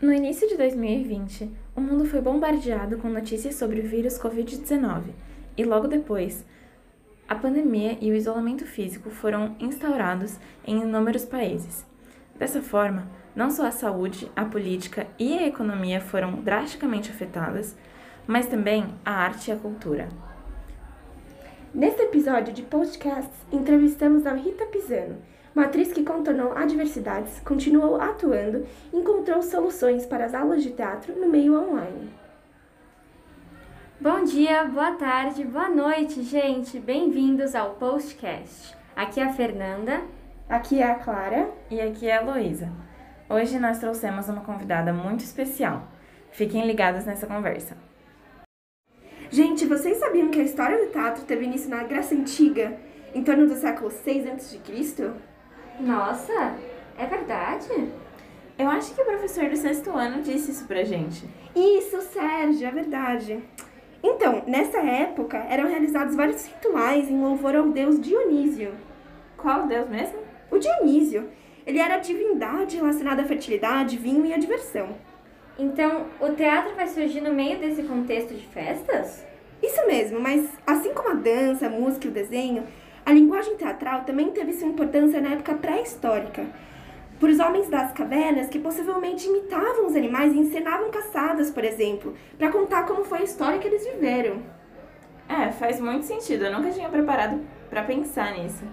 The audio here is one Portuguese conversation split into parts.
No início de 2020, o mundo foi bombardeado com notícias sobre o vírus Covid-19 e logo depois, a pandemia e o isolamento físico foram instaurados em inúmeros países. Dessa forma, não só a saúde, a política e a economia foram drasticamente afetadas, mas também a arte e a cultura. Neste episódio de podcast, entrevistamos a Rita Pisano, uma atriz que contornou adversidades, continuou atuando e encontrou soluções para as aulas de teatro no meio online. Bom dia, boa tarde, boa noite, gente! Bem-vindos ao Postcast. Aqui é a Fernanda. Aqui é a Clara. E aqui é a Heloísa. Hoje nós trouxemos uma convidada muito especial. Fiquem ligados nessa conversa. Gente, vocês sabiam que a história do teatro teve início na Grécia Antiga, em torno do século 6 a.C.? Nossa, é verdade? Eu acho que o professor do sexto ano disse isso pra gente. Isso, Sérgio, é verdade. Então, nessa época, eram realizados vários rituais em louvor ao deus Dionísio. Qual deus mesmo? O Dionísio. Ele era a divindade relacionada à fertilidade, vinho e à diversão. Então, o teatro vai surgir no meio desse contexto de festas? Isso mesmo, mas assim como a dança, a música e o desenho, a linguagem teatral também teve sua importância na época pré-histórica, por os homens das cavernas que possivelmente imitavam os animais e encenavam caçadas, por exemplo, para contar como foi a história que eles viveram. É, faz muito sentido. Eu nunca tinha preparado para pensar nisso.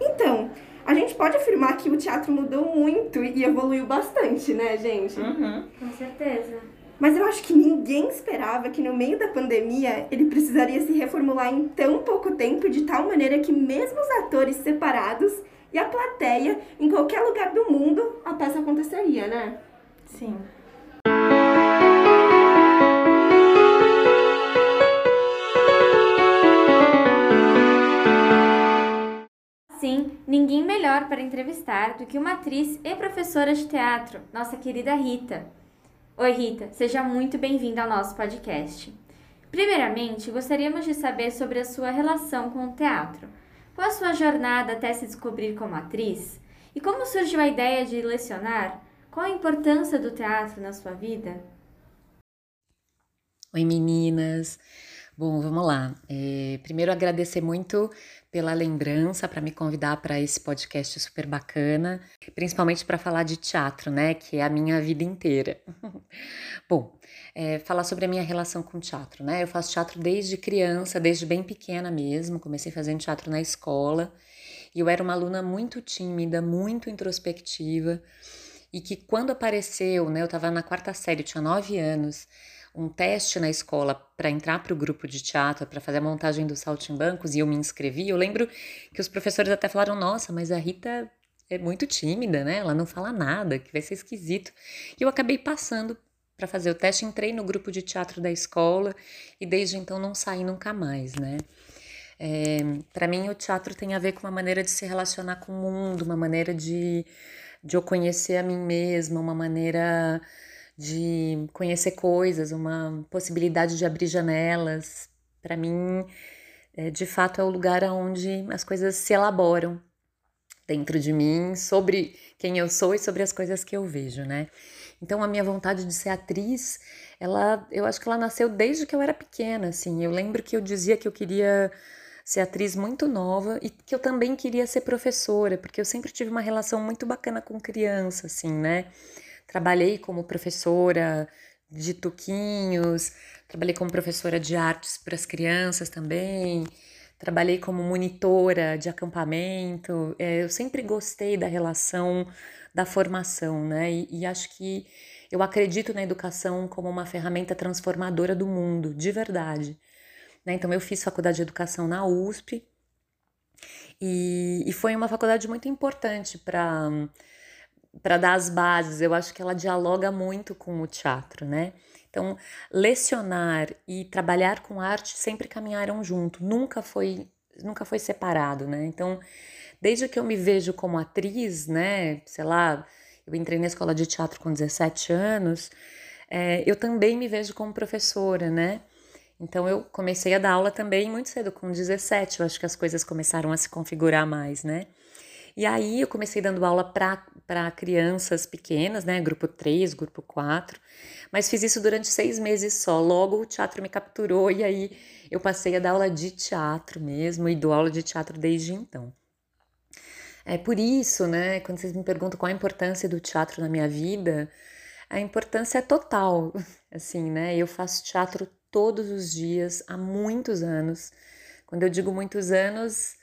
Então, a gente pode afirmar que o teatro mudou muito e evoluiu bastante, né, gente? Uhum. Com certeza. Mas eu acho que ninguém esperava que no meio da pandemia ele precisaria se reformular em tão pouco tempo de tal maneira que mesmo os atores separados e a plateia em qualquer lugar do mundo a peça aconteceria, né? Sim. Sim, ninguém melhor para entrevistar do que uma atriz e professora de teatro, nossa querida Rita. Oi, Rita, seja muito bem-vinda ao nosso podcast. Primeiramente, gostaríamos de saber sobre a sua relação com o teatro. Qual a sua jornada até se descobrir como atriz? E como surgiu a ideia de lecionar? Qual a importância do teatro na sua vida? Oi, meninas! Bom, vamos lá. É, primeiro, agradecer muito pela lembrança para me convidar para esse podcast super bacana, principalmente para falar de teatro, né? Que é a minha vida inteira. Bom, é, falar sobre a minha relação com teatro, né? Eu faço teatro desde criança, desde bem pequena mesmo. Comecei fazendo teatro na escola e eu era uma aluna muito tímida, muito introspectiva e que quando apareceu, né? Eu estava na quarta série, tinha nove anos um teste na escola para entrar para o grupo de teatro, para fazer a montagem dos saltimbancos, e eu me inscrevi, eu lembro que os professores até falaram: Nossa, mas a Rita é muito tímida, né? Ela não fala nada, que vai ser esquisito. E eu acabei passando para fazer o teste, entrei no grupo de teatro da escola e desde então não saí nunca mais, né? É, para mim, o teatro tem a ver com uma maneira de se relacionar com o mundo, uma maneira de, de eu conhecer a mim mesma, uma maneira de conhecer coisas, uma possibilidade de abrir janelas. Para mim, é, de fato, é o lugar onde as coisas se elaboram dentro de mim sobre quem eu sou e sobre as coisas que eu vejo, né? Então, a minha vontade de ser atriz, ela, eu acho que ela nasceu desde que eu era pequena, assim. Eu lembro que eu dizia que eu queria ser atriz muito nova e que eu também queria ser professora, porque eu sempre tive uma relação muito bacana com criança, assim, né? Trabalhei como professora de tuquinhos, trabalhei como professora de artes para as crianças também, trabalhei como monitora de acampamento. É, eu sempre gostei da relação da formação, né? E, e acho que eu acredito na educação como uma ferramenta transformadora do mundo, de verdade. Né? Então, eu fiz faculdade de educação na USP e, e foi uma faculdade muito importante para para dar as bases. Eu acho que ela dialoga muito com o teatro, né? Então, lecionar e trabalhar com arte sempre caminharam junto, nunca foi nunca foi separado, né? Então, desde que eu me vejo como atriz, né, sei lá, eu entrei na escola de teatro com 17 anos, é, eu também me vejo como professora, né? Então eu comecei a dar aula também muito cedo, com 17, eu acho que as coisas começaram a se configurar mais, né? E aí eu comecei dando aula para crianças pequenas, né? Grupo 3, grupo 4. Mas fiz isso durante seis meses só. Logo o teatro me capturou e aí eu passei a dar aula de teatro mesmo e dou aula de teatro desde então. É por isso, né? Quando vocês me perguntam qual a importância do teatro na minha vida, a importância é total, assim, né? Eu faço teatro todos os dias há muitos anos. Quando eu digo muitos anos,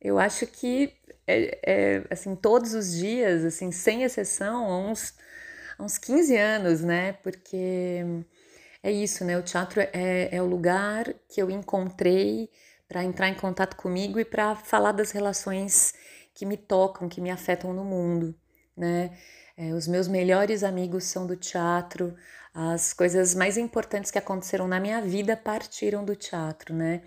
eu acho que é, é, assim todos os dias, assim sem exceção, há uns, há uns 15 anos, né? Porque é isso, né? O teatro é, é o lugar que eu encontrei para entrar em contato comigo e para falar das relações que me tocam, que me afetam no mundo, né? É, os meus melhores amigos são do teatro, as coisas mais importantes que aconteceram na minha vida partiram do teatro, né?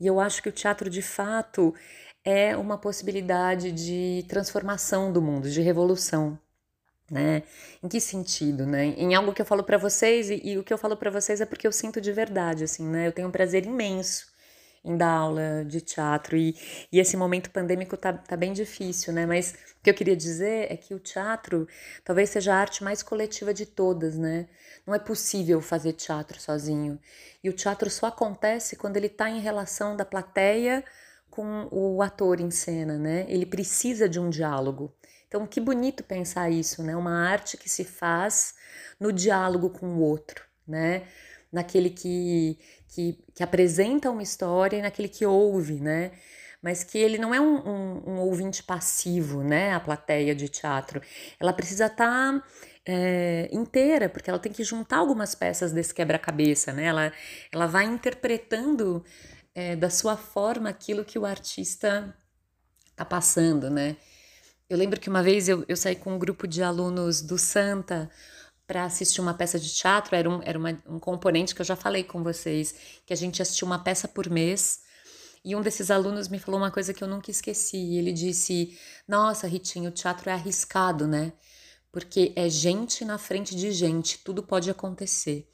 E eu acho que o teatro, de fato, é uma possibilidade de transformação do mundo, de revolução, né? Em que sentido, né? Em algo que eu falo para vocês e, e, o que eu falo para vocês é porque eu sinto de verdade, assim, né? Eu tenho um prazer imenso em dar aula de teatro e, e esse momento pandêmico tá, tá bem difícil, né? Mas o que eu queria dizer é que o teatro talvez seja a arte mais coletiva de todas, né? Não é possível fazer teatro sozinho. E o teatro só acontece quando ele está em relação da plateia com o ator em cena, né? Ele precisa de um diálogo. Então, que bonito pensar isso, né? Uma arte que se faz no diálogo com o outro, né? Naquele que, que, que apresenta uma história e naquele que ouve, né? Mas que ele não é um, um, um ouvinte passivo, né? A plateia de teatro. Ela precisa estar. Tá é, inteira, porque ela tem que juntar algumas peças desse quebra-cabeça, né? Ela, ela vai interpretando é, da sua forma aquilo que o artista tá passando, né? Eu lembro que uma vez eu, eu saí com um grupo de alunos do Santa para assistir uma peça de teatro, era, um, era uma, um componente que eu já falei com vocês, que a gente assistia uma peça por mês. E um desses alunos me falou uma coisa que eu nunca esqueci. Ele disse: Nossa, Ritinho, o teatro é arriscado, né? porque é gente na frente de gente, tudo pode acontecer.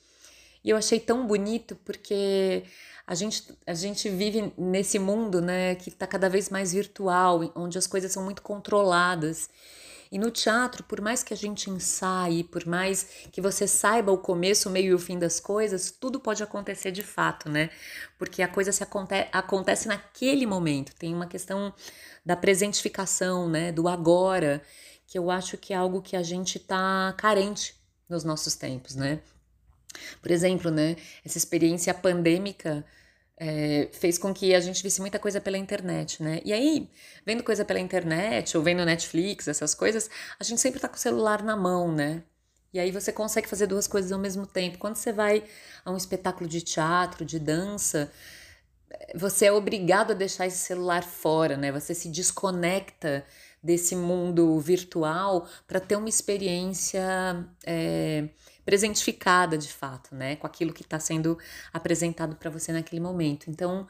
E eu achei tão bonito porque a gente, a gente vive nesse mundo né, que está cada vez mais virtual, onde as coisas são muito controladas. E no teatro, por mais que a gente ensaie, por mais que você saiba o começo, o meio e o fim das coisas, tudo pode acontecer de fato, né? Porque a coisa se aconte acontece naquele momento. Tem uma questão da presentificação, né? Do agora que eu acho que é algo que a gente tá carente nos nossos tempos, né? Por exemplo, né, essa experiência pandêmica é, fez com que a gente visse muita coisa pela internet, né? E aí, vendo coisa pela internet ou vendo Netflix, essas coisas, a gente sempre tá com o celular na mão, né? E aí você consegue fazer duas coisas ao mesmo tempo. Quando você vai a um espetáculo de teatro, de dança, você é obrigado a deixar esse celular fora, né? Você se desconecta desse mundo virtual para ter uma experiência é, presentificada de fato, né, com aquilo que está sendo apresentado para você naquele momento. Então,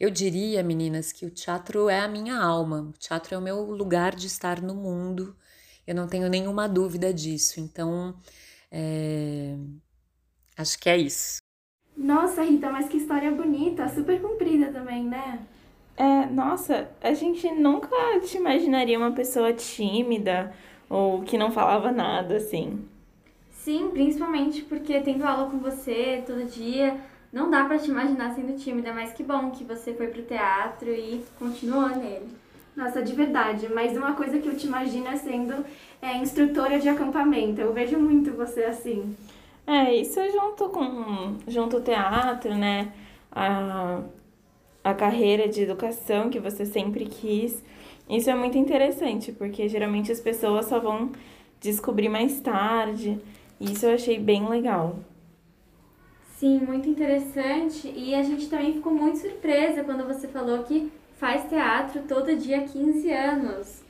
eu diria, meninas, que o teatro é a minha alma, o teatro é o meu lugar de estar no mundo. Eu não tenho nenhuma dúvida disso. Então, é... acho que é isso. Nossa, Rita, mas que história bonita, super comprida também, né? É, nossa, a gente nunca te imaginaria uma pessoa tímida ou que não falava nada, assim. Sim, principalmente porque tendo aula com você todo dia, não dá para te imaginar sendo tímida, mas que bom que você foi pro teatro e continuou nele. Nossa, de verdade, mas uma coisa que eu te imagino é sendo é, instrutora de acampamento. Eu vejo muito você assim. É, isso junto com junto o teatro, né? A, a carreira de educação que você sempre quis. Isso é muito interessante, porque geralmente as pessoas só vão descobrir mais tarde. Isso eu achei bem legal. Sim, muito interessante. E a gente também ficou muito surpresa quando você falou que faz teatro todo dia há 15 anos.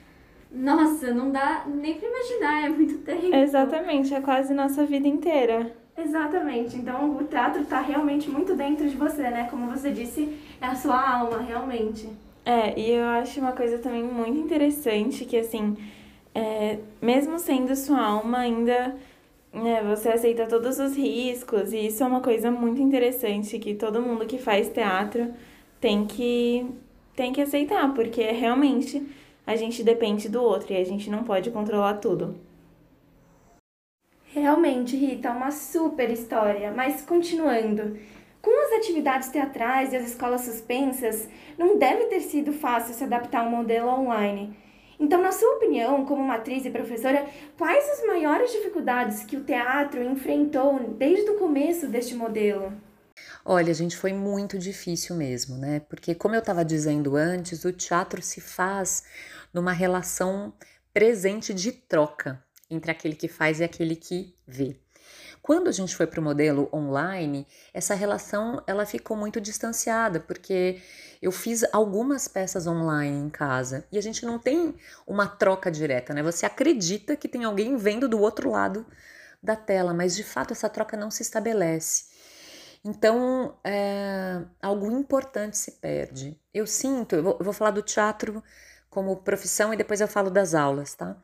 Nossa, não dá nem pra imaginar, é muito tempo. Exatamente, é quase nossa vida inteira. Exatamente. Então o teatro está realmente muito dentro de você, né? Como você disse, é a sua alma, realmente. É, e eu acho uma coisa também muito interessante que assim, é, mesmo sendo sua alma, ainda né, você aceita todos os riscos, e isso é uma coisa muito interessante que todo mundo que faz teatro tem que, tem que aceitar, porque realmente a gente depende do outro e a gente não pode controlar tudo. Realmente, Rita, uma super história. Mas continuando, com as atividades teatrais e as escolas suspensas, não deve ter sido fácil se adaptar ao modelo online. Então, na sua opinião, como uma atriz e professora, quais as maiores dificuldades que o teatro enfrentou desde o começo deste modelo? Olha, gente, foi muito difícil mesmo, né? Porque, como eu estava dizendo antes, o teatro se faz numa relação presente de troca entre aquele que faz e aquele que vê. Quando a gente foi para o modelo online, essa relação ela ficou muito distanciada, porque eu fiz algumas peças online em casa e a gente não tem uma troca direta, né? Você acredita que tem alguém vendo do outro lado da tela, mas de fato essa troca não se estabelece. Então, é, algo importante se perde. Eu sinto, eu vou, eu vou falar do teatro como profissão e depois eu falo das aulas, tá?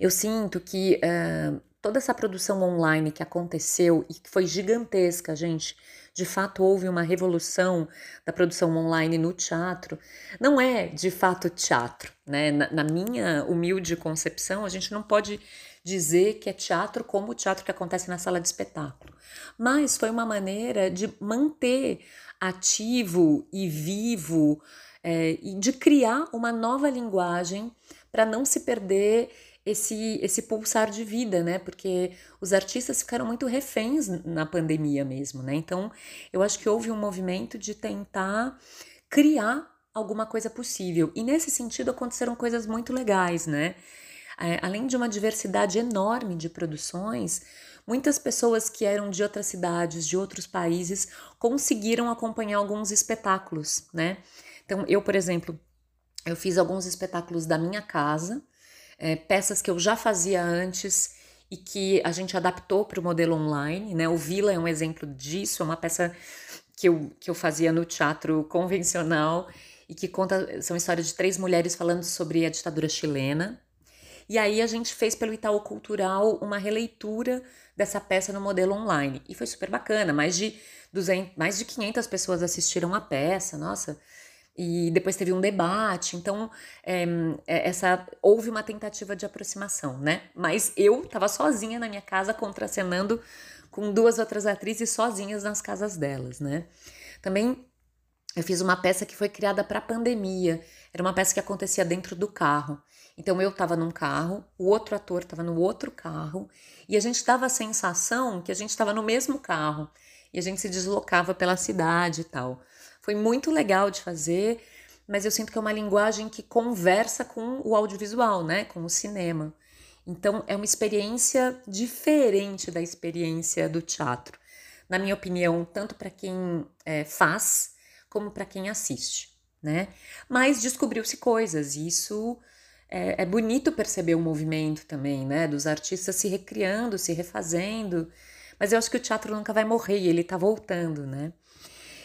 Eu sinto que uh, toda essa produção online que aconteceu e que foi gigantesca, gente, de fato houve uma revolução da produção online no teatro, não é de fato teatro, né? Na, na minha humilde concepção, a gente não pode dizer que é teatro como o teatro que acontece na sala de espetáculo, mas foi uma maneira de manter ativo e vivo é, e de criar uma nova linguagem para não se perder esse, esse pulsar de vida, né? Porque os artistas ficaram muito reféns na pandemia mesmo, né? Então, eu acho que houve um movimento de tentar criar alguma coisa possível. E nesse sentido aconteceram coisas muito legais, né? É, além de uma diversidade enorme de produções, muitas pessoas que eram de outras cidades, de outros países, conseguiram acompanhar alguns espetáculos, né? Então, eu, por exemplo, eu fiz alguns espetáculos da minha casa, é, peças que eu já fazia antes e que a gente adaptou para o modelo online, né? O Vila é um exemplo disso, é uma peça que eu, que eu fazia no teatro convencional e que conta, são histórias de três mulheres falando sobre a ditadura chilena. E aí a gente fez pelo Itaú Cultural uma releitura dessa peça no modelo online. E foi super bacana, mais de 200, mais de 500 pessoas assistiram a peça, nossa, e depois teve um debate. Então, é, essa houve uma tentativa de aproximação, né? Mas eu estava sozinha na minha casa contracenando com duas outras atrizes sozinhas nas casas delas, né? Também eu fiz uma peça que foi criada para a pandemia. Era uma peça que acontecia dentro do carro. Então eu estava num carro, o outro ator estava no outro carro, e a gente dava a sensação que a gente estava no mesmo carro e a gente se deslocava pela cidade e tal. Foi muito legal de fazer, mas eu sinto que é uma linguagem que conversa com o audiovisual, né? Com o cinema. Então é uma experiência diferente da experiência do teatro, na minha opinião, tanto para quem é, faz como para quem assiste, né? Mas descobriu-se coisas e isso é, é, bonito perceber o movimento também, né? Dos artistas se recriando, se refazendo. Mas eu acho que o teatro nunca vai morrer, ele está voltando, né?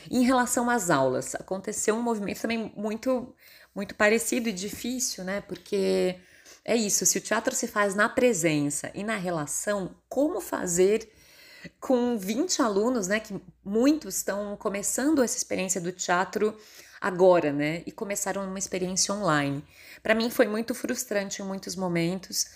Em relação às aulas, aconteceu um movimento também muito, muito parecido e difícil, né? Porque é isso, se o teatro se faz na presença e na relação, como fazer com 20 alunos, né? Que muitos estão começando essa experiência do teatro agora, né? E começaram uma experiência online. Para mim foi muito frustrante em muitos momentos,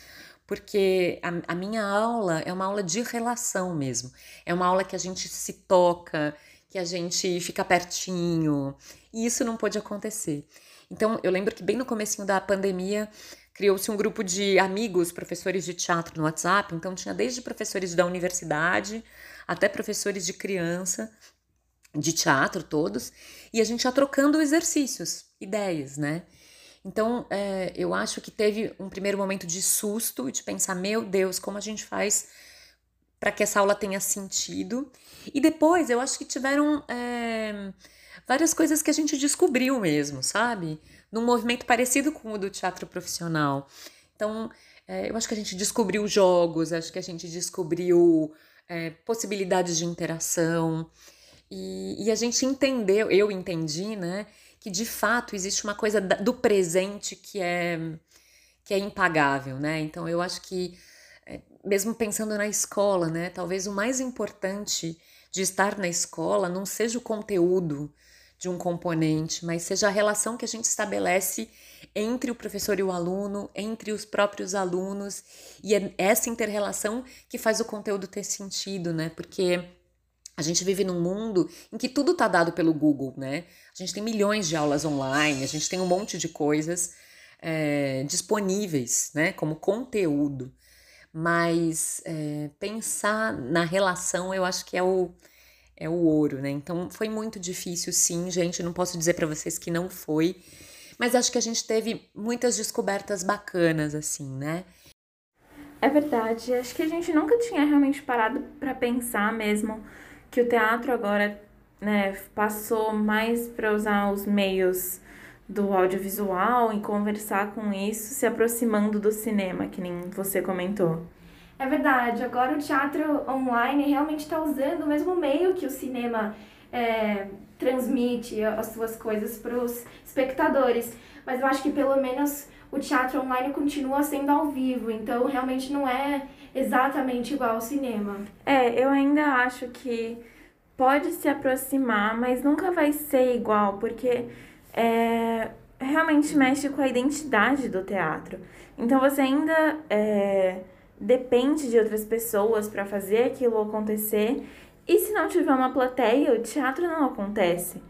porque a, a, minha aula é uma aula de relação mesmo. É uma aula que a gente se toca, que a gente fica pertinho. E isso não pôde acontecer. Então, eu lembro que bem no comecinho da pandemia, criou-se um grupo de amigos, professores de teatro no WhatsApp. Então, tinha desde professores da universidade até professores de criança, de teatro todos, e a gente ia trocando exercícios, ideias, né? Então, é, eu acho que teve um primeiro momento de susto, de pensar, meu Deus, como a gente faz para que essa aula tenha sentido. E depois eu acho que tiveram é, várias coisas que a gente descobriu mesmo, sabe? Num movimento parecido com o do teatro profissional. Então, é, eu acho que a gente descobriu jogos, acho que a gente descobriu é, possibilidades de interação. E, e, a gente entendeu, eu entendi, né, que de fato existe uma coisa do presente que é, que é impagável, né? Então eu acho que mesmo pensando na escola, né? Talvez o mais importante de estar na escola não seja o conteúdo de um componente, mas seja a relação que a gente estabelece entre o professor e o aluno, entre os próprios alunos, e é essa interrelação que faz o conteúdo ter sentido, né? Porque a gente vive num mundo em que tudo está dado pelo Google, né? A gente tem milhões de aulas online, a gente tem um monte de coisas é, disponíveis, né? Como conteúdo. Mas é, pensar na relação, eu acho que é o, é o ouro, né? Então foi muito difícil, sim, gente. Não posso dizer para vocês que não foi, mas acho que a gente teve muitas descobertas bacanas, assim, né? É verdade. Acho que a gente nunca tinha realmente parado para pensar mesmo que o teatro agora né, passou mais para usar os meios do audiovisual e conversar com isso, se aproximando do cinema, que nem você comentou. É verdade, agora o teatro online realmente está usando o mesmo meio que o cinema é, transmite as suas coisas para os espectadores. Mas eu acho que pelo menos o teatro online continua sendo ao vivo, então realmente não é exatamente igual ao cinema. É, eu ainda acho que pode se aproximar, mas nunca vai ser igual, porque é, realmente mexe com a identidade do teatro. Então você ainda é, depende de outras pessoas para fazer aquilo acontecer. E se não tiver uma plateia, o teatro não acontece,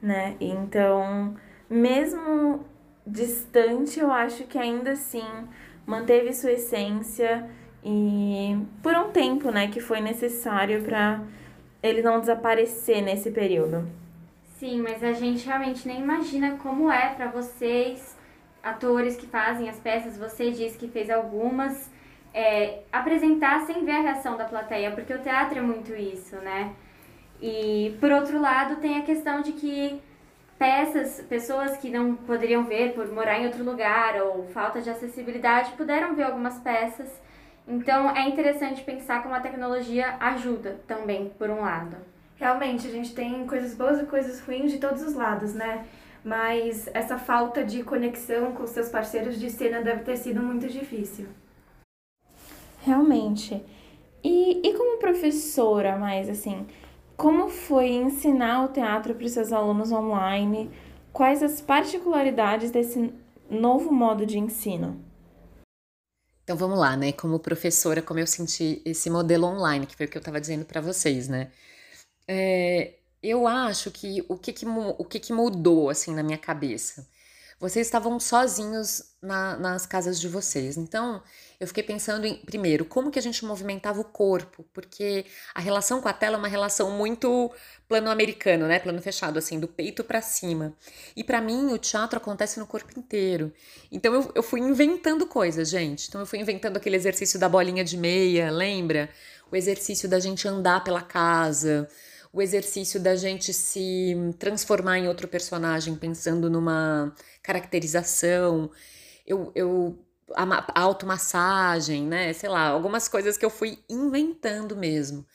né? Então, mesmo distante, eu acho que ainda assim manteve sua essência e por um tempo, né, que foi necessário para ele não desaparecer nesse período. Sim, mas a gente realmente nem imagina como é para vocês, atores que fazem as peças, você disse que fez algumas, é, apresentar sem ver a reação da plateia, porque o teatro é muito isso, né? E por outro lado, tem a questão de que peças, pessoas que não poderiam ver por morar em outro lugar ou falta de acessibilidade, puderam ver algumas peças. Então é interessante pensar como a tecnologia ajuda também, por um lado. Realmente, a gente tem coisas boas e coisas ruins de todos os lados, né? Mas essa falta de conexão com seus parceiros de cena deve ter sido muito difícil. Realmente. E, e como professora, mais assim, como foi ensinar o teatro para os seus alunos online? Quais as particularidades desse novo modo de ensino? Então vamos lá, né? Como professora, como eu senti esse modelo online, que foi o que eu estava dizendo para vocês, né? É, eu acho que o que, que o que, que mudou assim na minha cabeça vocês estavam sozinhos na, nas casas de vocês. Então, eu fiquei pensando em, primeiro, como que a gente movimentava o corpo, porque a relação com a tela é uma relação muito plano americano, né? Plano fechado, assim, do peito para cima. E para mim, o teatro acontece no corpo inteiro. Então, eu, eu fui inventando coisas, gente. Então, eu fui inventando aquele exercício da bolinha de meia, lembra? O exercício da gente andar pela casa o exercício da gente se transformar em outro personagem pensando numa caracterização, eu, eu a, a automassagem, né? Sei lá, algumas coisas que eu fui inventando mesmo.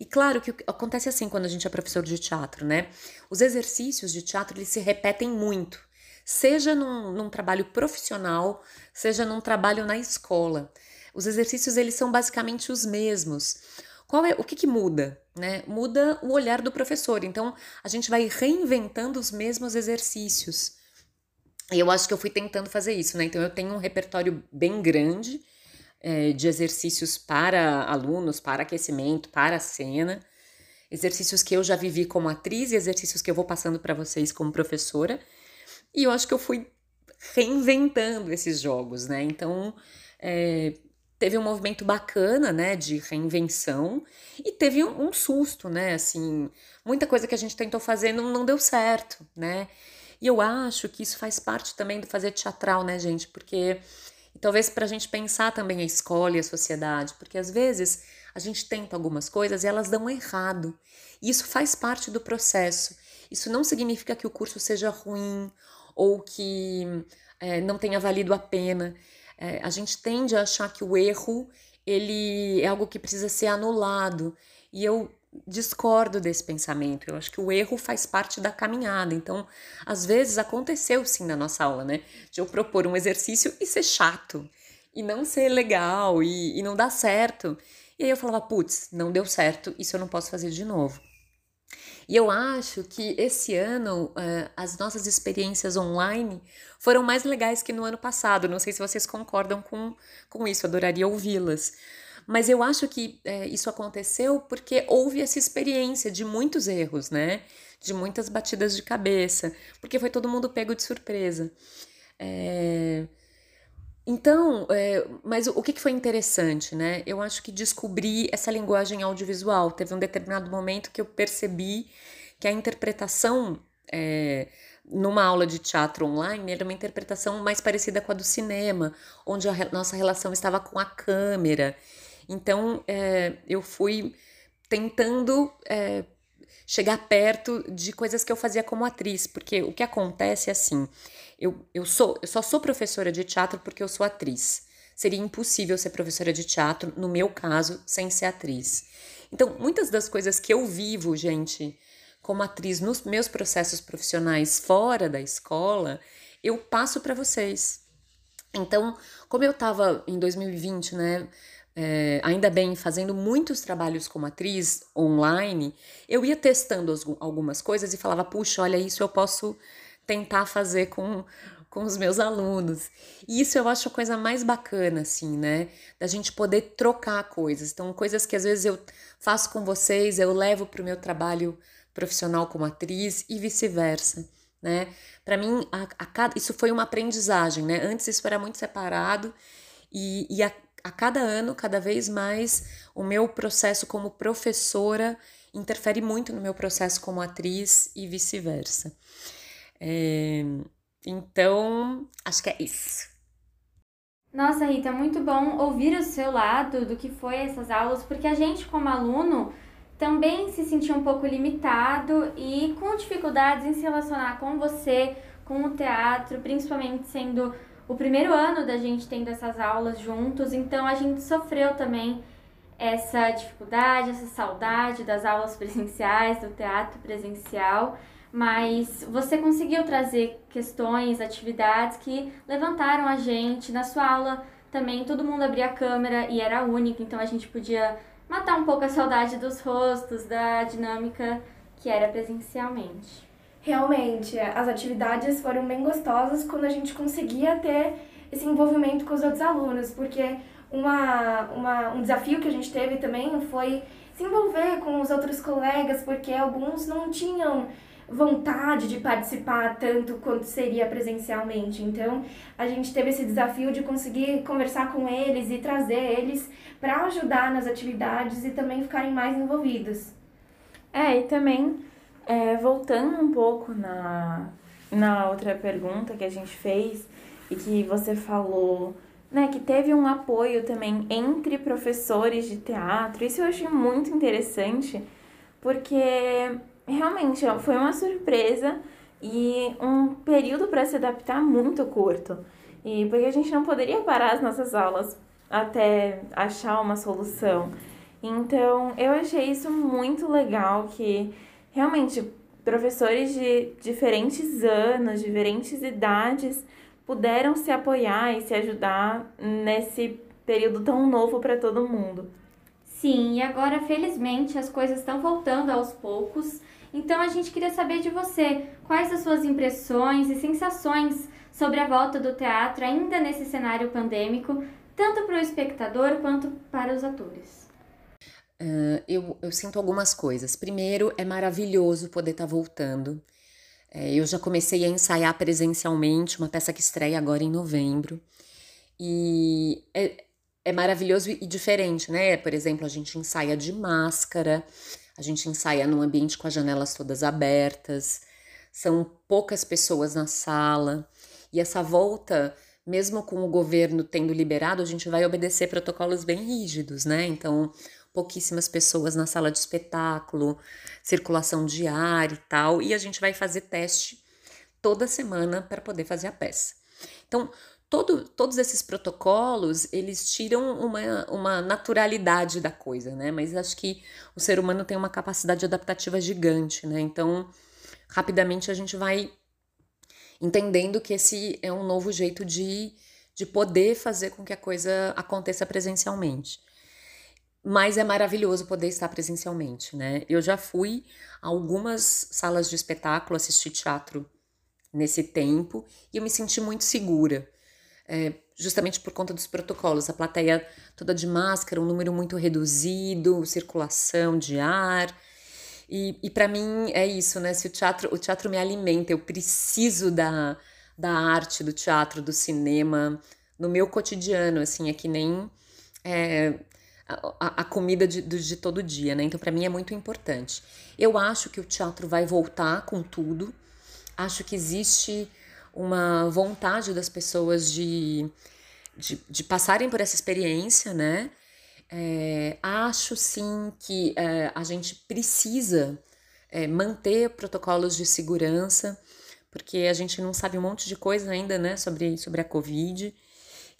E claro que acontece assim quando a gente é professor de teatro, né? Os exercícios de teatro eles se repetem muito, seja num, num trabalho profissional, seja num trabalho na escola. Os exercícios eles são basicamente os mesmos. Qual é o que, que muda? Né? Muda o olhar do professor. Então a gente vai reinventando os mesmos exercícios. E eu acho que eu fui tentando fazer isso, né? Então eu tenho um repertório bem grande é, de exercícios para alunos, para aquecimento, para cena, exercícios que eu já vivi como atriz e exercícios que eu vou passando para vocês como professora. E eu acho que eu fui reinventando esses jogos, né? Então, é, teve um movimento bacana, né, de reinvenção e teve um, um, susto, né, assim, muita coisa que a gente tentou fazer não, não deu certo, né, e eu acho que isso faz parte também do fazer teatral, né, gente, porque talvez para a gente pensar também a escola e a sociedade, porque às vezes a gente tenta algumas coisas e elas dão errado, e isso faz parte do processo. Isso não significa que o curso seja ruim ou que é, não tenha valido a pena. É, a gente tende a achar que o erro ele é algo que precisa ser anulado. E eu discordo desse pensamento. Eu acho que o erro faz parte da caminhada. Então, às vezes aconteceu sim na nossa aula, né? De eu propor um exercício e ser chato, e não ser legal, e, e não dar certo. E aí eu falava, putz, não deu certo, isso eu não posso fazer de novo. E eu acho que esse ano uh, as nossas experiências online foram mais legais que no ano passado. Não sei se vocês concordam com, com isso, adoraria ouvi-las. Mas eu acho que é, isso aconteceu porque houve essa experiência de muitos erros, né? De muitas batidas de cabeça, porque foi todo mundo pego de surpresa. É... Então, é, mas o que foi interessante, né? Eu acho que descobri essa linguagem audiovisual. Teve um determinado momento que eu percebi que a interpretação é, numa aula de teatro online era uma interpretação mais parecida com a do cinema, onde a nossa relação estava com a câmera. Então, é, eu fui tentando é, chegar perto de coisas que eu fazia como atriz, porque o que acontece é assim eu, eu, sou, eu só sou professora de teatro porque eu sou atriz. Seria impossível ser professora de teatro, no meu caso, sem ser atriz. Então, muitas das coisas que eu vivo, gente, como atriz nos meus processos profissionais fora da escola, eu passo para vocês. Então, como eu estava em 2020, né, é, ainda bem fazendo muitos trabalhos como atriz online, eu ia testando algumas coisas e falava, puxa, olha, isso eu posso tentar fazer com, com os meus alunos. E isso eu acho a coisa mais bacana, assim, né? Da gente poder trocar coisas. Então, coisas que às vezes eu faço com vocês, eu levo para o meu trabalho profissional como atriz e vice-versa, né? Para mim, a, a isso foi uma aprendizagem, né? Antes isso era muito separado e, e a, a cada ano, cada vez mais, o meu processo como professora interfere muito no meu processo como atriz e vice-versa. É, então, acho que é isso. Nossa, Rita, muito bom ouvir o seu lado do que foi essas aulas, porque a gente, como aluno, também se sentia um pouco limitado e com dificuldades em se relacionar com você, com o teatro, principalmente sendo o primeiro ano da gente tendo essas aulas juntos, então a gente sofreu também essa dificuldade, essa saudade das aulas presenciais, do teatro presencial mas você conseguiu trazer questões, atividades que levantaram a gente. Na sua aula também todo mundo abria a câmera e era único, então a gente podia matar um pouco a saudade dos rostos, da dinâmica que era presencialmente. Realmente, as atividades foram bem gostosas quando a gente conseguia ter esse envolvimento com os outros alunos, porque uma, uma, um desafio que a gente teve também foi se envolver com os outros colegas, porque alguns não tinham vontade de participar tanto quanto seria presencialmente. Então, a gente teve esse desafio de conseguir conversar com eles e trazer eles para ajudar nas atividades e também ficarem mais envolvidos. É, e também, é, voltando um pouco na, na outra pergunta que a gente fez e que você falou, né, que teve um apoio também entre professores de teatro, isso eu achei muito interessante, porque realmente foi uma surpresa e um período para se adaptar muito curto. E porque a gente não poderia parar as nossas aulas até achar uma solução. Então, eu achei isso muito legal que realmente professores de diferentes anos, diferentes idades puderam se apoiar e se ajudar nesse período tão novo para todo mundo. Sim, e agora felizmente as coisas estão voltando aos poucos então a gente queria saber de você quais as suas impressões e sensações sobre a volta do teatro ainda nesse cenário pandêmico, tanto para o espectador quanto para os atores. Uh, eu, eu, sinto algumas coisas. Primeiro, é maravilhoso poder estar tá voltando. É, eu já comecei a ensaiar presencialmente uma peça que estreia agora em novembro. E é, é maravilhoso e diferente, né? Por exemplo, a gente ensaia de máscara, a gente ensaia num ambiente com as janelas todas abertas, são poucas pessoas na sala. E essa volta, mesmo com o governo tendo liberado, a gente vai obedecer protocolos bem rígidos, né? Então, pouquíssimas pessoas na sala de espetáculo, circulação de ar e tal, e a gente vai fazer teste toda semana para poder fazer a peça. Então, todo, todos esses protocolos, eles tiram uma, uma naturalidade da coisa, né? Mas acho que o ser humano tem uma capacidade adaptativa gigante, né? Então, rapidamente a gente vai entendendo que esse é um novo jeito de, de poder fazer com que a coisa aconteça presencialmente. Mas é maravilhoso poder estar presencialmente, né? Eu já fui a algumas salas de espetáculo assistir teatro nesse tempo e eu me senti muito segura. É, justamente por conta dos protocolos, a plateia toda de máscara, um número muito reduzido, circulação de ar. E, e para mim é isso, né? Se o teatro, o teatro me alimenta, eu preciso da, da arte, do teatro, do cinema no meu cotidiano, assim, é que nem é, a, a, comida de, de todo dia, né? Então, para mim é muito importante. Eu acho que o teatro vai voltar com tudo. Acho que existe uma vontade das pessoas de, de, de passarem por essa experiência, né? É, acho sim que é, a gente precisa é, manter protocolos de segurança, porque a gente não sabe um monte de coisa ainda, né, sobre, sobre a Covid.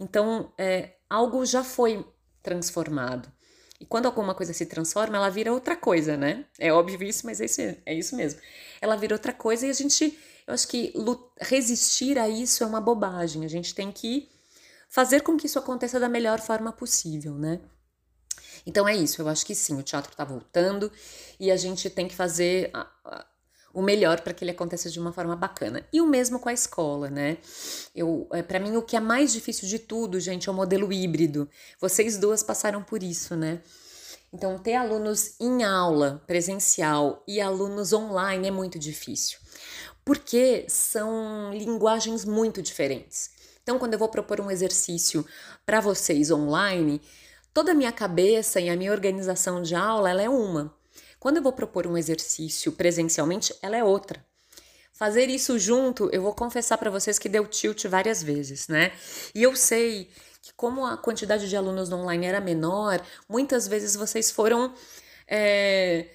Então, é, algo já foi transformado. E quando alguma coisa se transforma, ela vira outra coisa, né? É óbvio isso, mas é isso, é isso mesmo. Ela vira outra coisa e a gente, eu acho que resistir a isso é uma bobagem. A gente tem que fazer com que isso aconteça da melhor forma possível, né? Então é isso, eu acho que sim, o teatro está voltando e a gente tem que fazer o melhor para que ele aconteça de uma forma bacana. E o mesmo com a escola, né? Eu, é, para mim o que é mais difícil de tudo, gente, é o modelo híbrido. Vocês duas passaram por isso, né? Então, ter alunos em aula presencial e alunos online é muito difícil, porque são linguagens muito diferentes. Então, quando eu vou propor um exercício para vocês online, toda a minha cabeça e a minha organização de aula ela é uma. Quando eu vou propor um exercício presencialmente, ela é outra. Fazer isso junto, eu vou confessar para vocês que deu tilt várias vezes, né? E eu sei que como a quantidade de alunos no online era menor, muitas vezes vocês foram é,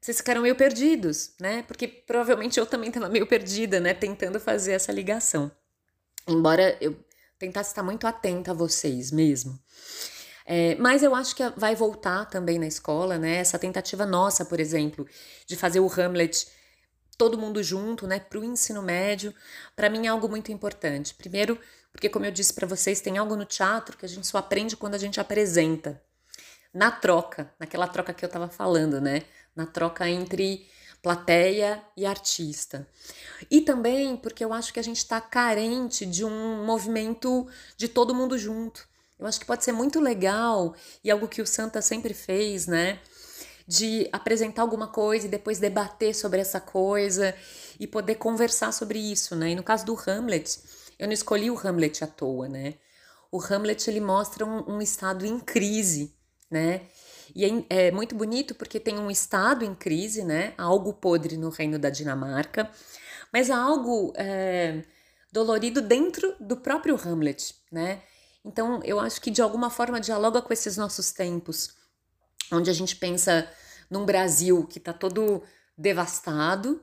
vocês ficaram meio perdidos, né? Porque provavelmente eu também estava meio perdida, né? Tentando fazer essa ligação. Embora eu tentasse estar muito atenta a vocês mesmo. É, mas eu acho que vai voltar também na escola, né? Essa tentativa nossa, por exemplo, de fazer o Hamlet todo mundo junto, né, para o ensino médio, para mim é algo muito importante. Primeiro, porque como eu disse para vocês, tem algo no teatro que a gente só aprende quando a gente apresenta. Na troca, naquela troca que eu estava falando, né? Na troca entre plateia e artista. E também porque eu acho que a gente está carente de um movimento de todo mundo junto. Eu acho que pode ser muito legal e algo que o Santa sempre fez, né? De apresentar alguma coisa e depois debater sobre essa coisa e poder conversar sobre isso, né? E no caso do Hamlet, eu não escolhi o Hamlet à toa, né? O Hamlet ele mostra um, um estado em crise, né? E é, é, muito bonito porque tem um estado em crise, né? Algo podre no reino da Dinamarca, mas há algo é, dolorido dentro do próprio Hamlet, né? Então, eu acho que de alguma forma dialoga com esses nossos tempos, onde a gente pensa num Brasil que está todo devastado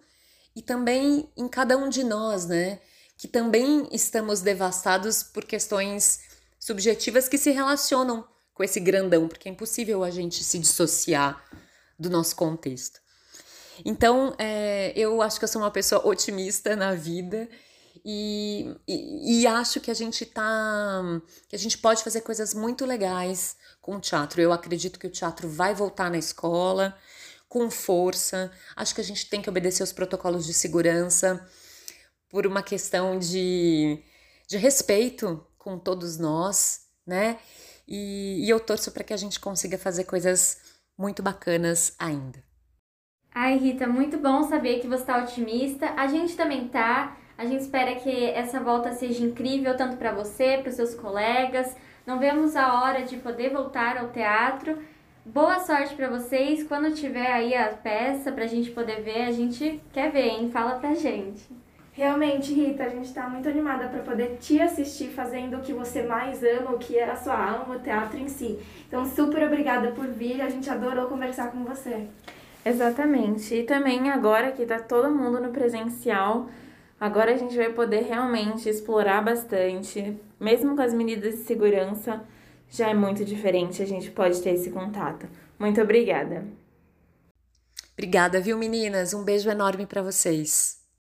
e também em cada um de nós, né? Que também estamos devastados por questões subjetivas que se relacionam com esse grandão, porque é impossível a gente se dissociar do nosso contexto. Então, é, eu acho que eu sou uma pessoa otimista na vida e, e, acho que a gente tá. que a gente pode fazer coisas muito legais com o teatro. Eu acredito que o teatro vai voltar na escola com força. Acho que a gente tem que obedecer os protocolos de segurança por uma questão de, de respeito com todos nós, né? E, e eu torço para que a gente consiga fazer coisas muito bacanas ainda. Ai, Rita, muito bom saber que você está otimista. A gente também tá. A gente espera que essa volta seja incrível tanto para você, para os seus colegas. Não vemos a hora de poder voltar ao teatro. Boa sorte para vocês. Quando tiver aí a peça para a gente poder ver, a gente quer ver, hein? Fala pra gente. Realmente, Rita, a gente está muito animada para poder te assistir fazendo o que você mais ama, o que é a sua alma, o teatro em si. Então, super obrigada por vir, a gente adorou conversar com você. Exatamente. E também agora que tá todo mundo no presencial, Agora a gente vai poder realmente explorar bastante, mesmo com as medidas de segurança, já é muito diferente, a gente pode ter esse contato. Muito obrigada. Obrigada, viu, meninas? Um beijo enorme para vocês.